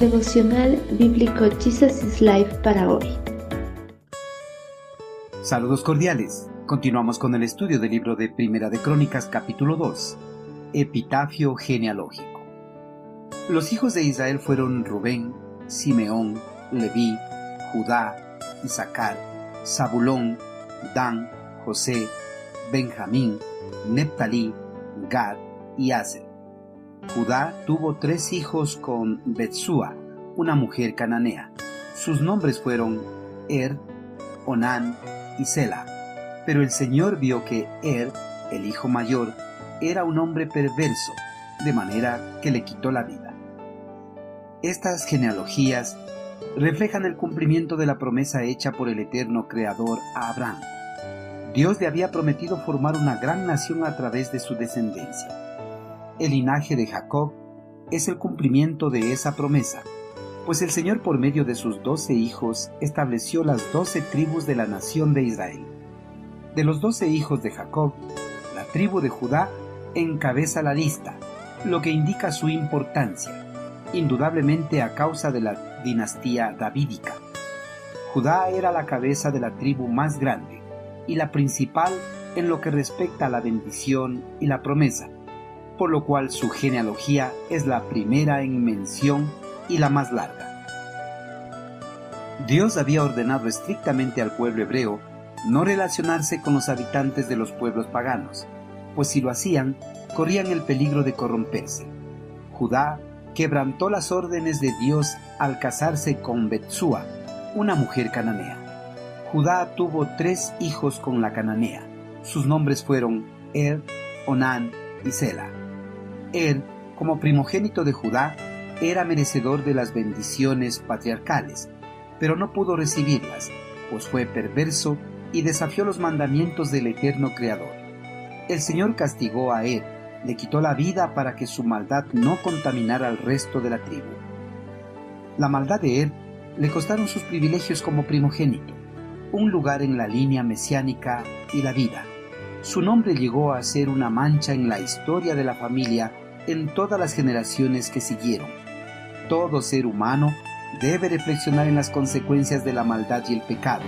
Devocional Bíblico Jesus is Life para hoy. Saludos cordiales. Continuamos con el estudio del libro de Primera de Crónicas capítulo 2. Epitafio genealógico. Los hijos de Israel fueron Rubén, Simeón, Leví, Judá, Isaacar, Zabulón, Dan, José, Benjamín, Neptalí, Gad y Aser. Judá tuvo tres hijos con Betsúa, una mujer cananea. Sus nombres fueron Er, Onán y Sela. Pero el Señor vio que Er, el hijo mayor, era un hombre perverso, de manera que le quitó la vida. Estas genealogías reflejan el cumplimiento de la promesa hecha por el eterno Creador a Abraham. Dios le había prometido formar una gran nación a través de su descendencia. El linaje de Jacob es el cumplimiento de esa promesa, pues el Señor por medio de sus doce hijos estableció las doce tribus de la nación de Israel. De los doce hijos de Jacob, la tribu de Judá encabeza la lista, lo que indica su importancia, indudablemente a causa de la dinastía davídica. Judá era la cabeza de la tribu más grande y la principal en lo que respecta a la bendición y la promesa, por lo cual su genealogía es la primera en mención y la más larga. Dios había ordenado estrictamente al pueblo hebreo no relacionarse con los habitantes de los pueblos paganos, pues si lo hacían, corrían el peligro de corromperse. Judá quebrantó las órdenes de Dios al casarse con Betsúa, una mujer cananea. Judá tuvo tres hijos con la cananea. Sus nombres fueron Er, Onán y Sela. Er, como primogénito de Judá, era merecedor de las bendiciones patriarcales, pero no pudo recibirlas, pues fue perverso y desafió los mandamientos del eterno Creador. El Señor castigó a Er le quitó la vida para que su maldad no contaminara al resto de la tribu. La maldad de Er le costaron sus privilegios como primogénito, un lugar en la línea mesiánica y la vida. Su nombre llegó a ser una mancha en la historia de la familia en todas las generaciones que siguieron. Todo ser humano debe reflexionar en las consecuencias de la maldad y el pecado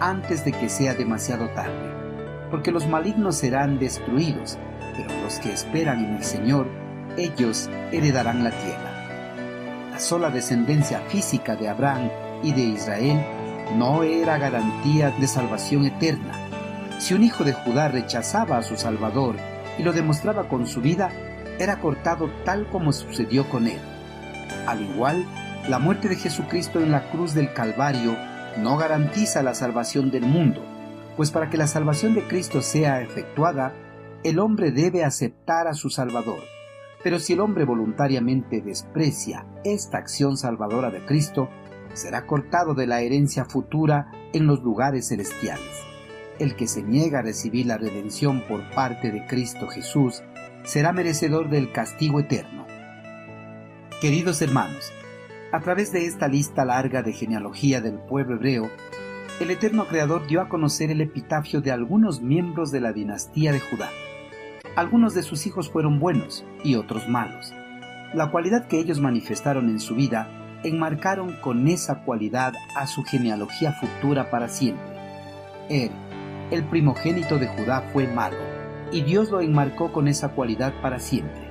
antes de que sea demasiado tarde, porque los malignos serán destruidos pero los que esperan en el Señor, ellos heredarán la tierra. La sola descendencia física de Abraham y de Israel no era garantía de salvación eterna. Si un hijo de Judá rechazaba a su Salvador y lo demostraba con su vida, era cortado tal como sucedió con él. Al igual, la muerte de Jesucristo en la cruz del Calvario no garantiza la salvación del mundo, pues para que la salvación de Cristo sea efectuada, el hombre debe aceptar a su Salvador. Pero si el hombre voluntariamente desprecia esta acción salvadora de Cristo, será cortado de la herencia futura en los lugares celestiales. El que se niega a recibir la redención por parte de Cristo Jesús será merecedor del castigo eterno. Queridos hermanos, a través de esta lista larga de genealogía del pueblo hebreo, el eterno Creador dio a conocer el epitafio de algunos miembros de la dinastía de Judá. Algunos de sus hijos fueron buenos y otros malos. La cualidad que ellos manifestaron en su vida enmarcaron con esa cualidad a su genealogía futura para siempre. Él, el primogénito de Judá, fue malo, y Dios lo enmarcó con esa cualidad para siempre.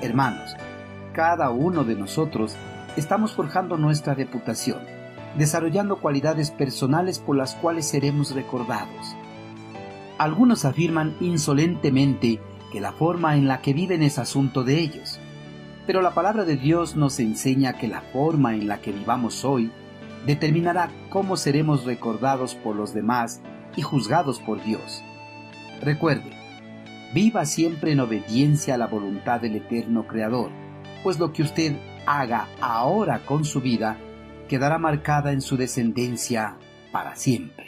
Hermanos, cada uno de nosotros estamos forjando nuestra reputación, desarrollando cualidades personales por las cuales seremos recordados. Algunos afirman insolentemente que la forma en la que viven es asunto de ellos, pero la palabra de Dios nos enseña que la forma en la que vivamos hoy determinará cómo seremos recordados por los demás y juzgados por Dios. Recuerde, viva siempre en obediencia a la voluntad del eterno Creador, pues lo que usted haga ahora con su vida quedará marcada en su descendencia para siempre.